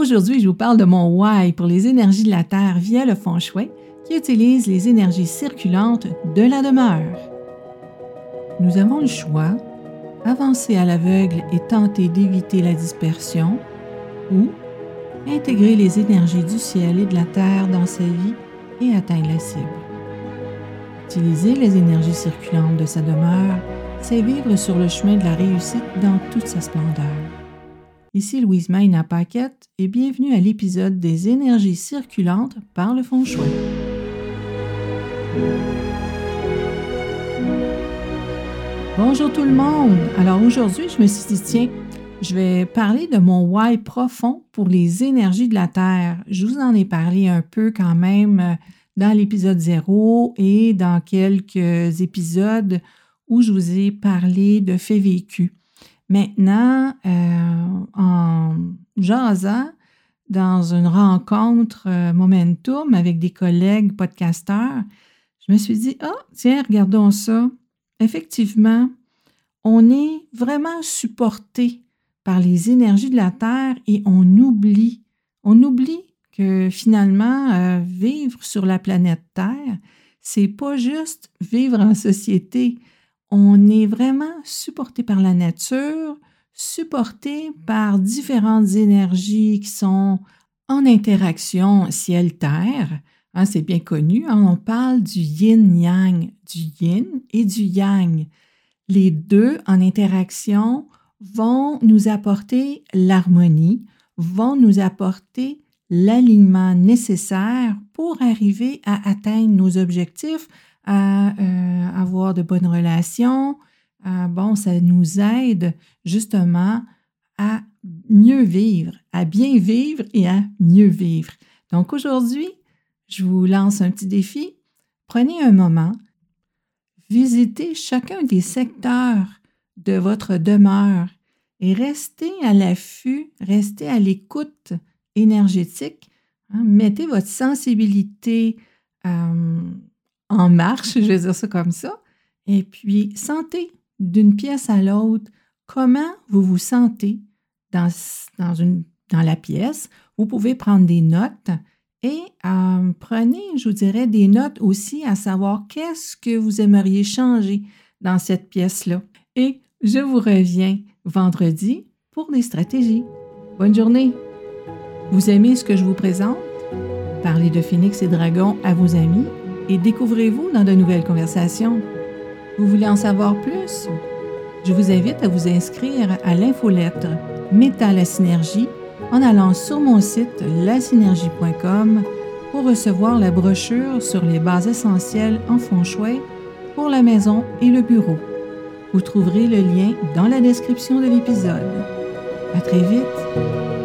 Aujourd'hui, je vous parle de mon why pour les énergies de la Terre via le feng shui qui utilise les énergies circulantes de la demeure. Nous avons le choix, avancer à l'aveugle et tenter d'éviter la dispersion ou intégrer les énergies du ciel et de la Terre dans sa vie et atteindre la cible. Utiliser les énergies circulantes de sa demeure, c'est vivre sur le chemin de la réussite dans toute sa splendeur. Ici Louise Mayna Paquette et bienvenue à l'épisode des énergies circulantes par le feng shui. Bonjour tout le monde! Alors aujourd'hui, je me suis dit, tiens, je vais parler de mon why profond pour les énergies de la Terre. Je vous en ai parlé un peu quand même euh, dans l'épisode 0 et dans quelques épisodes où je vous ai parlé de faits vécus. Maintenant, euh, en jasant dans une rencontre euh, momentum avec des collègues podcasteurs, je me suis dit, ah, tiens, regardons ça. Effectivement, on est vraiment supporté par les énergies de la Terre et on oublie, on oublie que finalement, euh, vivre sur la planète Terre, c'est pas juste vivre en société. On est vraiment supporté par la nature, supporté par différentes énergies qui sont en interaction ciel-terre. Hein, c'est bien connu, hein, on parle du yin-yang, du yin et du yang. Les deux en interaction vont nous apporter l'harmonie, vont nous apporter l'alignement nécessaire pour arriver à atteindre nos objectifs, à euh, avoir de bonnes relations. Euh, bon, ça nous aide justement à mieux vivre, à bien vivre et à mieux vivre. Donc aujourd'hui, je vous lance un petit défi. Prenez un moment, visitez chacun des secteurs de votre demeure et restez à l'affût, restez à l'écoute énergétique. Hein. mettez votre sensibilité euh, en marche, je vais dire ça comme ça, et puis sentez d'une pièce à l'autre comment vous vous sentez dans, dans, une, dans la pièce. Vous pouvez prendre des notes et euh, prenez, je vous dirais, des notes aussi à savoir qu'est-ce que vous aimeriez changer dans cette pièce-là. Et je vous reviens vendredi pour des stratégies. Bonne journée! Vous aimez ce que je vous présente? Parlez de Phoenix et Dragon à vos amis et découvrez-vous dans de nouvelles conversations. Vous voulez en savoir plus? Je vous invite à vous inscrire à l'infolettre Métal à Synergie en allant sur mon site lasynergie.com pour recevoir la brochure sur les bases essentielles en fond shui pour la maison et le bureau. Vous trouverez le lien dans la description de l'épisode. À très vite!